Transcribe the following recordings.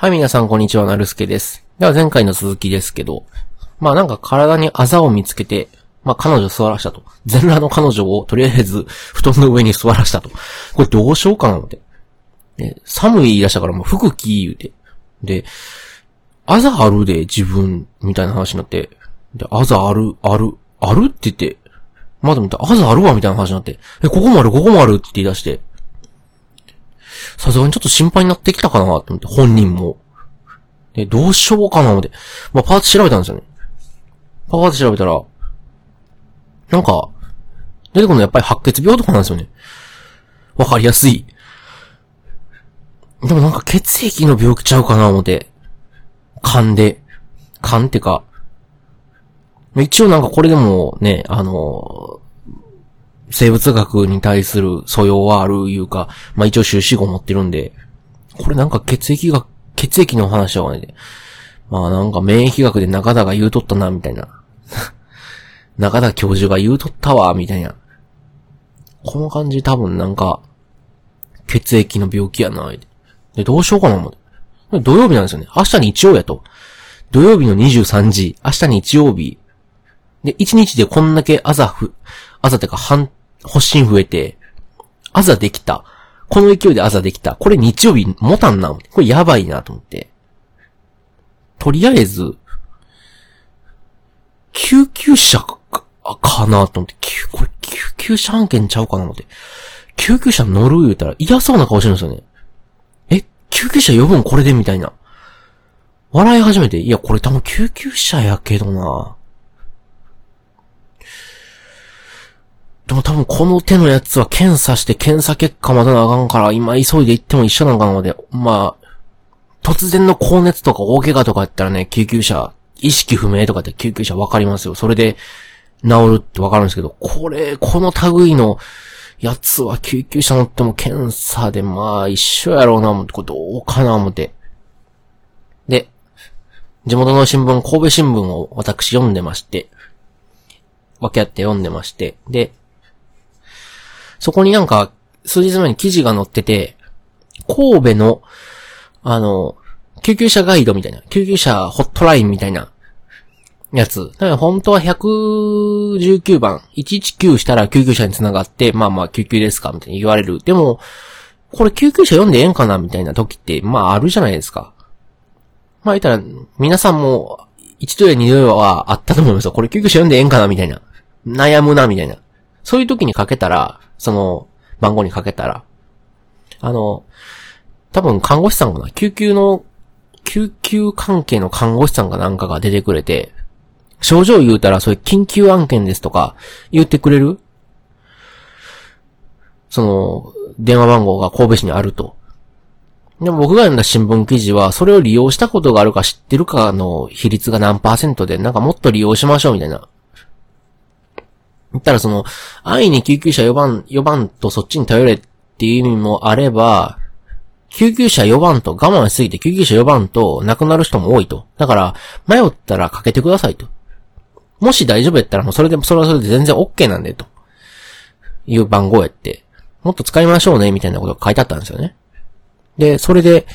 はい、皆さん、こんにちは、なるすけです。では、前回の続きですけど、まあなんか体にあざを見つけて、まあ彼女座らしたと。全裸の彼女をとりあえず布団の上に座らしたと。これどうしようかな思って。寒い言い出したからもう服着言うて。で、あざあるで自分みたいな話になって。で、あざある、ある、あるって言って。まあでも、あざあるわみたいな話になって。え、ここもある、ここもあるって言い出して。さすがにちょっと心配になってきたかなと思って、本人も。で、どうしようかな思って。まあ、パーツ調べたんですよね。パーツ調べたら、なんか、出てくるのやっぱり白血病とかなんですよね。わかりやすい。でもなんか血液の病気ちゃうかな思って。勘で。勘ってか。一応なんかこれでもね、あの生物学に対する素養はあるいうか、まあ一応修士号持ってるんで、これなんか血液が、血液の話はね、まあなんか免疫学で中田が言うとったな、みたいな。中田教授が言うとったわ、みたいな。この感じ多分なんか、血液の病気やな、で、どうしようかな、思って。土曜日なんですよね。明日日曜やと。土曜日の23時、明日日曜日。で、1日でこんだけ朝ふ、朝てか半、発疹増えて、朝できた。この勢いで朝できた。これ日曜日持たんな。これやばいなと思って。とりあえず、救急車か、かなと思って、救、これ救急車案件ちゃうかなと思って。救急車乗る言うたら嫌そうな顔してるんですよね。え救急車呼ぶんこれでみたいな。笑い始めて、いや、これ多分救急車やけどな。でも多分この手のやつは検査して検査結果まだなあかんから、今急いで行っても一緒なのかなので、まあ、突然の高熱とか大怪我とかやったらね、救急車、意識不明とかって救急車わかりますよ。それで治るってわかるんですけど、これ、この類のやつは救急車乗っても検査でまあ一緒やろうな思って、これどうかな思って。で、地元の新聞、神戸新聞を私読んでまして、分け合って読んでまして、で、そこになんか、数日前に記事が載ってて、神戸の、あの、救急車ガイドみたいな、救急車ホットラインみたいな、やつ。だから本当は119番、119したら救急車に繋がって、まあまあ救急ですかみたいに言われる。でも、これ救急車読んでええんかなみたいな時って、まああるじゃないですか。まあ言ったら、皆さんも、一度や二度はあったと思いますよ。これ救急車読んでええんかなみたいな。悩むな、みたいな。そういう時にかけたら、その、番号にかけたら、あの、多分看護師さんかな？救急の、救急関係の看護師さんかなんかが出てくれて、症状言うたら、そういう緊急案件ですとか、言ってくれる？その、電話番号が神戸市にあると。でも僕が読んだ新聞記事は、それを利用したことがあるか知ってるかの比率が何パーセントで、なんかもっと利用しましょうみたいな。言ったらその、安易に救急車呼ばん、呼ばんとそっちに頼れっていう意味もあれば、救急車呼ばんと我慢しすぎて救急車呼ばんと亡くなる人も多いと。だから、迷ったらかけてくださいと。もし大丈夫やったらもうそれでも、それはそれで全然 OK なんでと。いう番号やって。もっと使いましょうね、みたいなことが書いてあったんですよね。で、それで、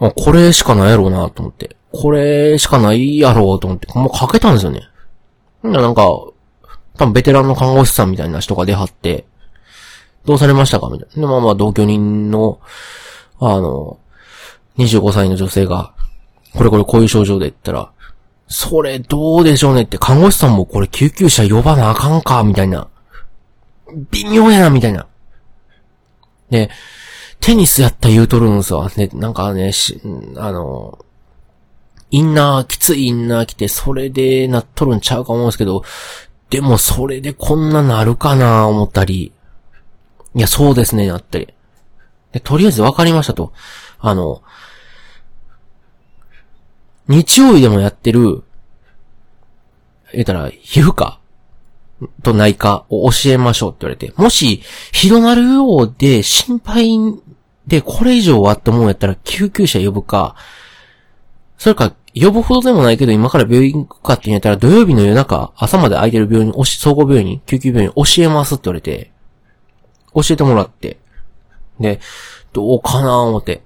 あ、これしかないやろうなと思って。これしかないやろうと思って、もうかけたんですよね。なんか、多分ベテランの看護師さんみたいな人が出張って、どうされましたかみたいな。まあまあ同居人の、あの、25歳の女性が、これこれこういう症状で言ったら、それどうでしょうねって、看護師さんもこれ救急車呼ばなあかんかみたいな。微妙やな、みたいな。で、テニスやった言うとるんすわ。ね、なんかね、し、あの、インナー、きついインナー着て、それでなっとるんちゃうか思うんですけど、でもそれでこんななるかな思ったり、いや、そうですね、なったり。で、とりあえず分かりましたと。あの、日曜日でもやってる、言ったら、皮膚科と内科を教えましょうって言われて、もし、広なるようで心配でこれ以上はって思うやったら救急車呼ぶか、それか、呼ぶほどでもないけど今から病院行くかって言ったら土曜日の夜中、朝まで空いてる病院、おし総合病院、救急病院教えますって言われて、教えてもらって。で、どうかな思って。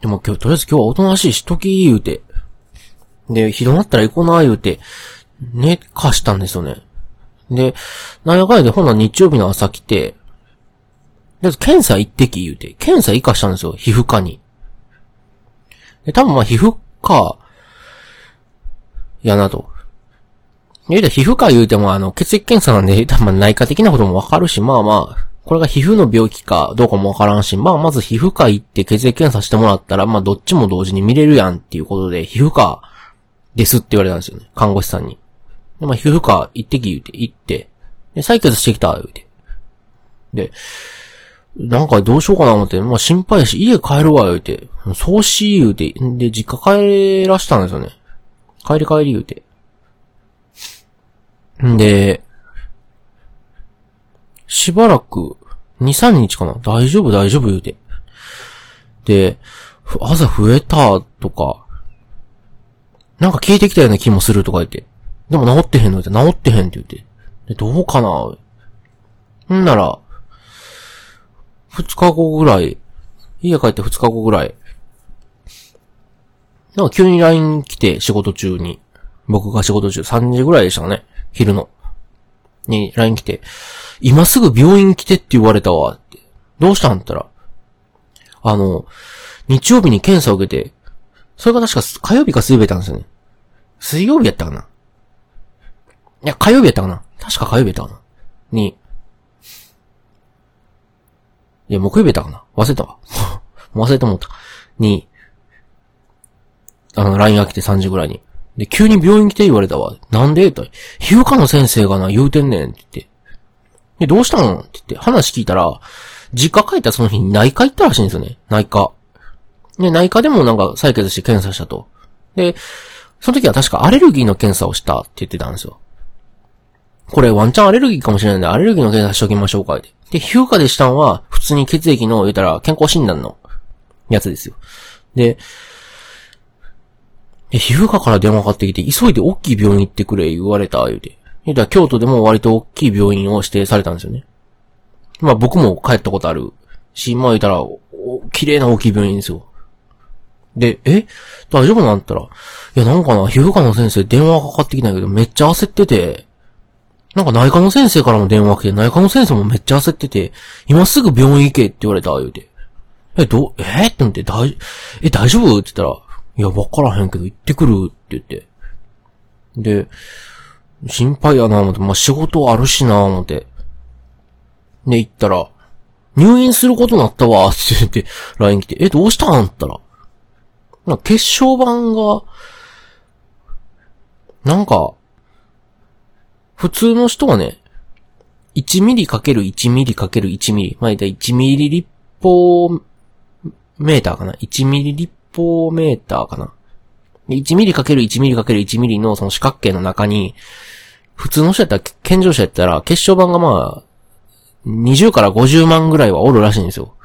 でも今日、とりあえず今日はおとなしいしとき言うて。で、ひどなったら行こうな言うて、寝かしたんですよね。で、なんやかんやでほんな日曜日の朝来て、で、検査行ってき言うて、検査行かしたんですよ、皮膚科に。で、多分まあ皮膚科、やなと。言うたら皮膚科言うてもあの、血液検査なんで、多分内科的なこともわかるし、まあまあ、これが皮膚の病気かどうかもわからんし、まあまず皮膚科行って血液検査してもらったら、まあどっちも同時に見れるやんっていうことで、皮膚科ですって言われたんですよね。看護師さんに。で、まあ皮膚科行ってき言うて、行って、で、採血してきた、言うて。で、なんかどうしようかな思って、まあ心配し、家帰るわ、言うて。そうし、言うて。で、実家帰らしたんですよね。帰り帰り言うて。んで、しばらく、2、3日かな大丈夫、大丈夫言うて。で、朝増えたとか、なんか消えてきたような気もするとか言って。でも治ってへんの言って、治ってへんって言って。で、どうかなんなら、二日後ぐらい、家帰って二日後ぐらい、なんか急に LINE 来て仕事中に、僕が仕事中、3時ぐらいでしたかね、昼の。に LINE 来て、今すぐ病院来てって言われたわ、って。どうしたんったら、あの、日曜日に検査を受けて、それが確か火曜日か水曜日やったんですよね。水曜日やったかな。いや、火曜日やったかな。確か火曜日やったかな。に、いや、木曜日やったかな？忘れたわ。忘れて思った。に、あの、LINE が来て3時ぐらいに。で、急に病院来て言われたわ。なんで？と。皮膚科の先生がな、言うてんねんって言って。で、どうしたの？って言って、話聞いたら、実家帰ったその日に内科行ったらしいんですよね。内科。で、内科でもなんか採血して検査したと。で、その時は確かアレルギーの検査をしたって言ってたんですよ。これワンチャンアレルギーかもしれないんで、アレルギーの検査しときましょうか、って。で、皮膚科でしたんは、普通に血液の、言うたら、健康診断の、やつですよ。で、で、皮膚科から電話かかってきて、急いで大きい病院行ってくれ、言われた、言うて。言うたら、京都でも割と大きい病院を指定されたんですよね。まあ僕も帰ったことあるし、まあ言うたら、綺麗な大きい病院ですよ。で、え大丈夫なん？ったら、いやなんかな、皮膚科の先生電話かかってきないけど、めっちゃ焦ってて、なんか内科の先生からも電話来て、内科の先生もめっちゃ焦ってて、今すぐ病院行けって言われた、言うて。え、ど、え、って思って、大、え、大丈夫？って言ったら、いや、わからへんけど行ってくるって言って。で、心配やな思って、まあ、仕事あるしな思って。で、行ったら、入院することになったわ、って言って、LINE 来て、え、どうしたん？って言ったら。な血小板が、なんか、普通の人はね、1ミリかける1ミリかける1ミリ。まあ、だい1ミリ立方メーターかな ?1 ミリ立方メーターかな ?1 ミリかける1ミリかける1ミリのその四角形の中に、普通の人やったら、健常者やったら、血小板がまあ、20から50万ぐらいはおるらしいんですよ。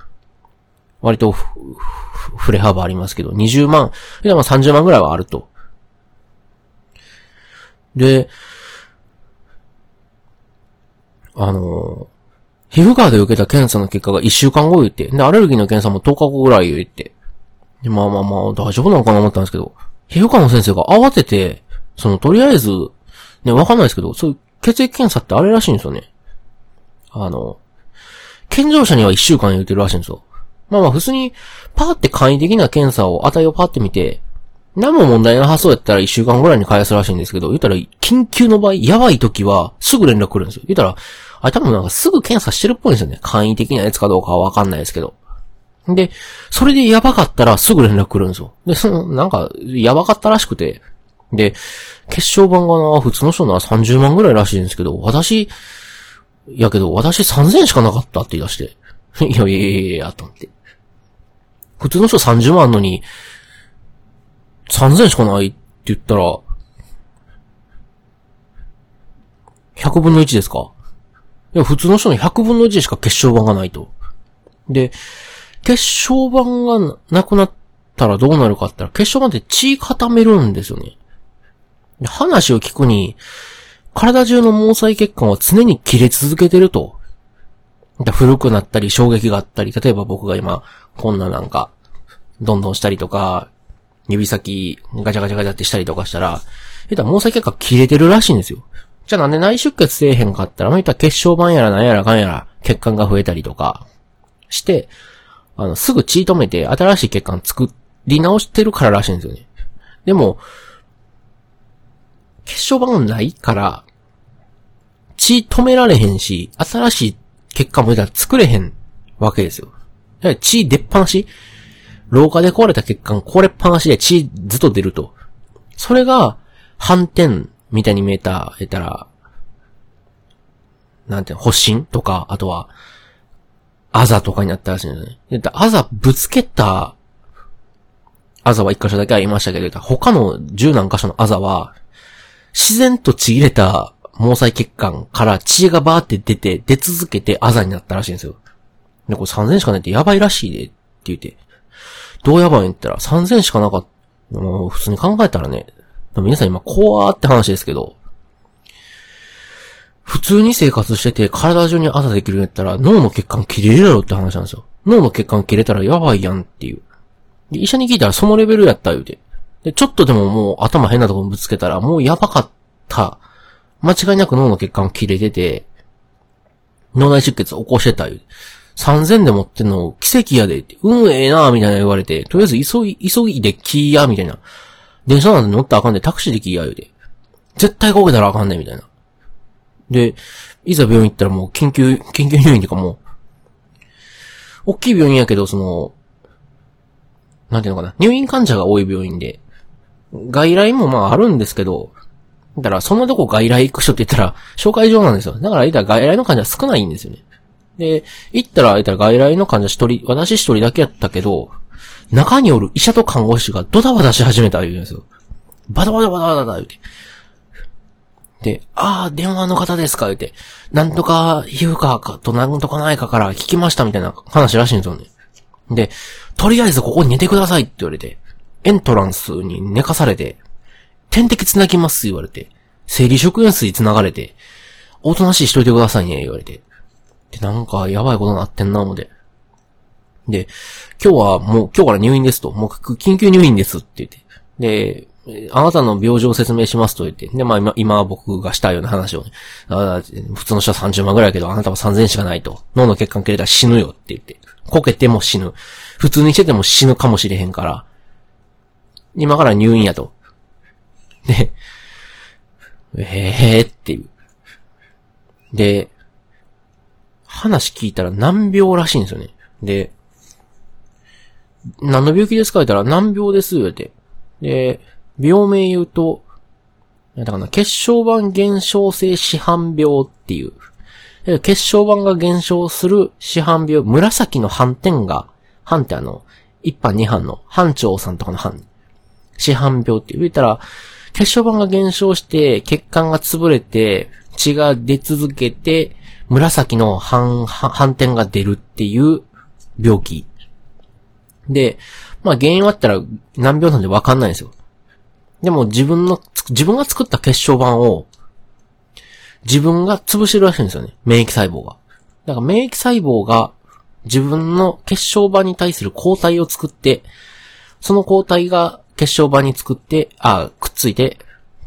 割と、触れ幅ありますけど、20万、いやまあ30万ぐらいはあると。で、あの皮膚科で受けた検査の結果が1週間後言って、で、アレルギーの検査も10日後ぐらい言って、で、まあまあまあ、大丈夫なのかな思ったんですけど、皮膚科の先生が慌てて、その、とりあえず、ね、わかんないですけど、そういう血液検査ってあれらしいんですよね。あの、健常者には1週間言ってるらしいんですよ。まあまあ、普通に、パーって簡易的な検査を、値をパーって見て、何も問題なさそうやったら一週間ぐらいに返すらしいんですけど、言ったら、緊急の場合、やばい時は、すぐ連絡来るんですよ。言ったら、あれ多分なんかすぐ検査してるっぽいんですよね。簡易的なやつかどうかはわかんないですけど。で、それでやばかったらすぐ連絡来るんですよ。で、その、なんか、やばかったらしくて。で、血小板がな、普通の人なら30万ぐらいらしいんですけど、私、やけど、私3000しかなかったって言い出して。いやいやいやいや、と思って。普通の人30万のに、3000しかないって言ったら、100分の1ですか？いや、普通の人の100分の1しか血小板がないと。で、血小板がなくなったらどうなるかって言ったら、血小板って血固めるんですよね。話を聞くに、体中の毛細血管は常に切れ続けてると。古くなったり、衝撃があったり、例えば僕が今、こんななんか、どんどんしたりとか、指先ガチャガチャガチャってしたりとかしたら、えたら毛細血管切れてるらしいんですよ。じゃあなんで内出血せえへんかったら、まあ、言ったら血小板やらなんやらかんやら血管が増えたりとかして、あの、すぐ血止めて新しい血管作り直してるかららしいんですよね。でも、血小板ないから、血止められへんし、新しい血管もいたら作れへんわけですよ。血出っ放し廊下で壊れた血管壊れっぱなしで血ずっと出ると。それが、反転みたいに見えた、えたら、なんていうの、発疹とか、あとは、あざとかになったらしいんですね。あざぶつけた、あざは一箇所だけありましたけど、他の十何箇所のあざは、自然とちぎれた毛細血管から血がバーって出て、出続けてあざになったらしいんですよ。で、これ3000しかないってやばいらしいで、って言って。どうやばいん言ったら3000しかなかった。もう普通に考えたらね、皆さん今怖ーって話ですけど、普通に生活してて体中にあざできるんやったら脳の血管切れるやろって話なんですよ。脳の血管切れたらやばいやんっていう。で医者に聞いたらそのレベルやった言うて。で、ちょっとでももう頭変なとこぶつけたらもうやばかった。間違いなく脳の血管切れてて、脳内出血起こしてた言うて。3000で持ってんの奇跡やでって、うんええなみたいな言われて、とりあえず急い、急いでキーやみたいな。電車なんて乗ったらあかんで、タクシーでキーや言うて。絶対こけたらあかんねみたいな。で、いざ病院行ったらもう緊急、緊急入院とかもう、大きい病院やけど、その、なんていうのかな、入院患者が多い病院で、外来もまああるんですけど、だからそんなとこ外来行く人って言ったら、紹介状なんですよ。だから言ったら外来の患者少ないんですよね。で、行ったら、言ったら外来の患者一人、私一人だけやったけど、中におる医者と看護師がドタバタし始めた言うんですよ。バタバタバタバタ言うて。で、ああ、電話の方ですか言うて。なんとか皮膚科かとなんとかないかから聞きましたみたいな話らしいんですよね。で、とりあえずここに寝てくださいって言われて、エントランスに寝かされて、点滴繋ぎます言われて、生理食塩水繋がれて、おとなしいしといてくださいね言われて。で、なんかやばいことになってんな思で。で、今日はもう今日から入院ですと、もう緊急入院ですって言って。で、あなたの病状を説明しますと言って。で、まあ今、今僕がしたような話をね。普通の人は30万ぐらいやけど、あなたは3000しかないと。脳の血管切れたら死ぬよって言って。こけても死ぬ。普通にしてても死ぬかもしれへんから。今から入院やと。で、ええー、っていう。で、話聞いたら難病らしいんですよね。で、何の病気ですか言ったら難病ですよって。で、病名言うと、だかな、血小板減少性市販病っていう、血小板が減少する市販病、紫の斑点が、斑ってあの、一班二班の班長さんとかの班、市販病って言ったら、血小板が減少して血管が潰れて血が出続けて紫の斑、斑点が出るっていう病気。で、まあ原因はあったら難病なんでわかんないんですよ。でも自分の、自分が作った血小板を、自分が潰してるらしいんですよね。免疫細胞が。だから免疫細胞が自分の血小板に対する抗体を作って、その抗体が血小板に作って、あ、くっついて、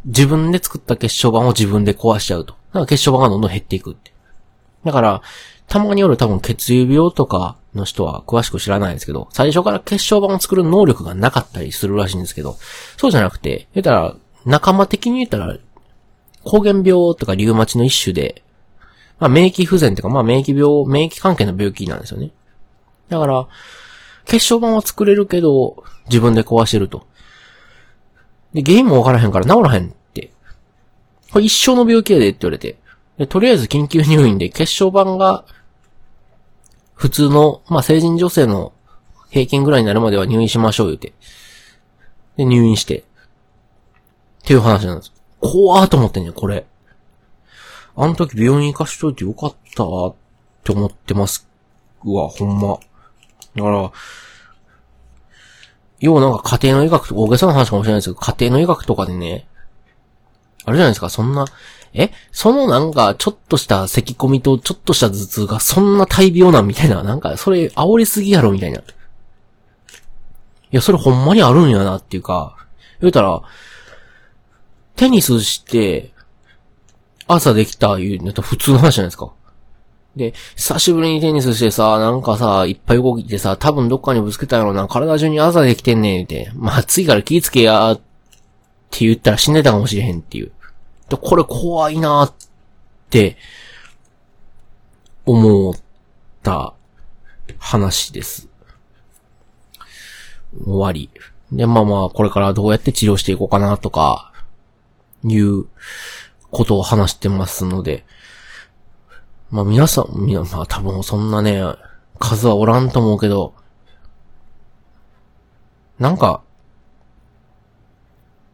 自分で作った血小板を自分で壊しちゃうと。だから血小板がどんどん減っていくって。だから、たまによる多分血流病とかの人は詳しく知らないですけど、最初から血小板を作る能力がなかったりするらしいんですけど、そうじゃなくて、言ったら、仲間的に言ったら、抗原病とかリウマチの一種で、まあ免疫不全とか、まあ免疫病、免疫関係の病気なんですよね。だから、血小板は作れるけど、自分で壊してると。で、原因もわからへんから治らへんって。これ一生の病気やでって言われて。で、とりあえず緊急入院で血小板が普通の、まあ、成人女性の平均ぐらいになるまでは入院しましょう言うて。で、入院して。っていう話なんです。怖ーと思ってんねこれ。あの時病院行かしといてよかったーって思ってますうわ、ほんま。だから、要はなんか家庭の医学とか大げさな話かもしれないですけど、家庭の医学とかでね、あれじゃないですか、そんな、えそのなんか、ちょっとした咳込みとちょっとした頭痛がそんな大病なんみたいな、なんか、それ煽りすぎやろみたいな。いや、それほんまにあるんやなっていうか、言うたら、テニスして、朝できた言うのと普通の話じゃないですか。で、久しぶりにテニスしてさ、なんかさ、いっぱい動いてさ、多分どっかにぶつけたやろな、体中に朝できてんねん、って。まあ、暑いから気ぃつけや、って言ったら死んでたかもしれへんっていう。で、これ怖いなって、思った話です。終わり。で、まあまあ、これからどうやって治療していこうかなとか、いうことを話してますので、まあ皆さん、みな、まあ多分そんなね、数はおらんと思うけど、なんか、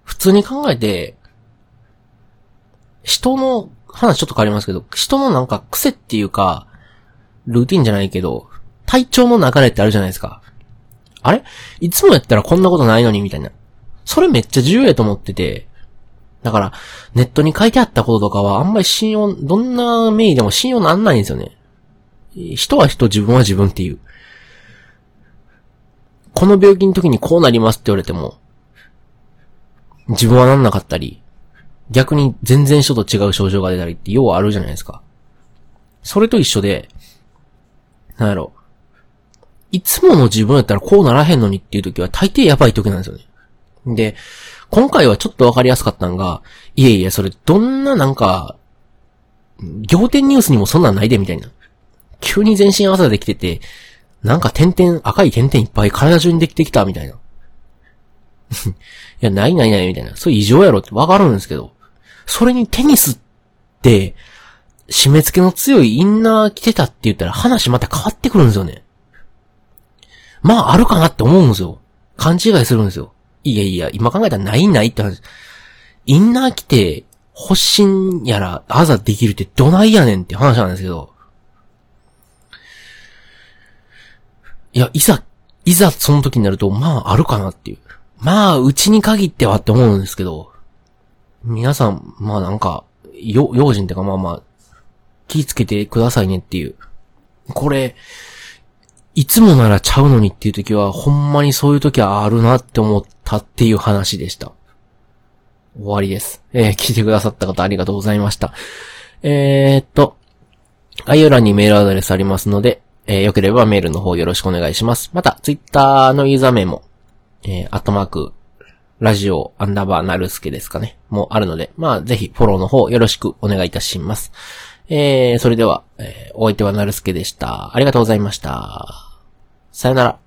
普通に考えて、人の話ちょっと変わりますけど、人のなんか癖っていうか、ルーティンじゃないけど、体調の流れってあるじゃないですか。あれ？いつもやったらこんなことないのにみたいな。それめっちゃ重要やと思ってて、だから、ネットに書いてあったこととかはあんまり信用、どんな名義でも信用なんないんですよね。人は人、自分は自分っていう。この病気の時にこうなりますって言われても、自分はなんなかったり、逆に全然人と違う症状が出たりって要はあるじゃないですか。それと一緒で、なんやろ。いつもの自分やったらこうならへんのにっていう時は大抵やばい時なんですよね。で、今回はちょっとわかりやすかったんが、いえいえ、それどんななんか、仰天ニュースにもそんなんないでみたいな。急に全身朝できてて、なんか点々、赤い点々いっぱい体中にできてきたみたいな。いや、ないないないみたいな。それ異常やろってわかるんですけど。それにテニスって、締め付けの強いインナー着てたって言ったら話また変わってくるんですよね。まあ、あるかなって思うんですよ。勘違いするんですよ。いやいや、今考えたらないないって話。インナー着て、発疹やら、あざできるってどないやねんって話なんですけど。いや、いざ、いざその時になると、まあ、あるかなっていう。まあ、うちに限ってはって思うんですけど、皆さん、まあなんか、よ、用心ってかまあまあ、気ぃつけてくださいねっていう。これ、いつもならちゃうのにっていう時は、ほんまにそういう時はあるなって思ったっていう話でした。終わりです。えー、聞いてくださった方ありがとうございました。えー、っと、概要欄にメールアドレスありますので、えー、よければメールの方よろしくお願いします。また、ツイッターのユーザー名も、えー、アットマーク、ラジオ、アンダーバー、なるすけですかね。もあるので、まあ、ぜひ、フォローの方よろしくお願いいたします。えー、それでは、えー、お相手はなるすけでした。ありがとうございました。さよなら。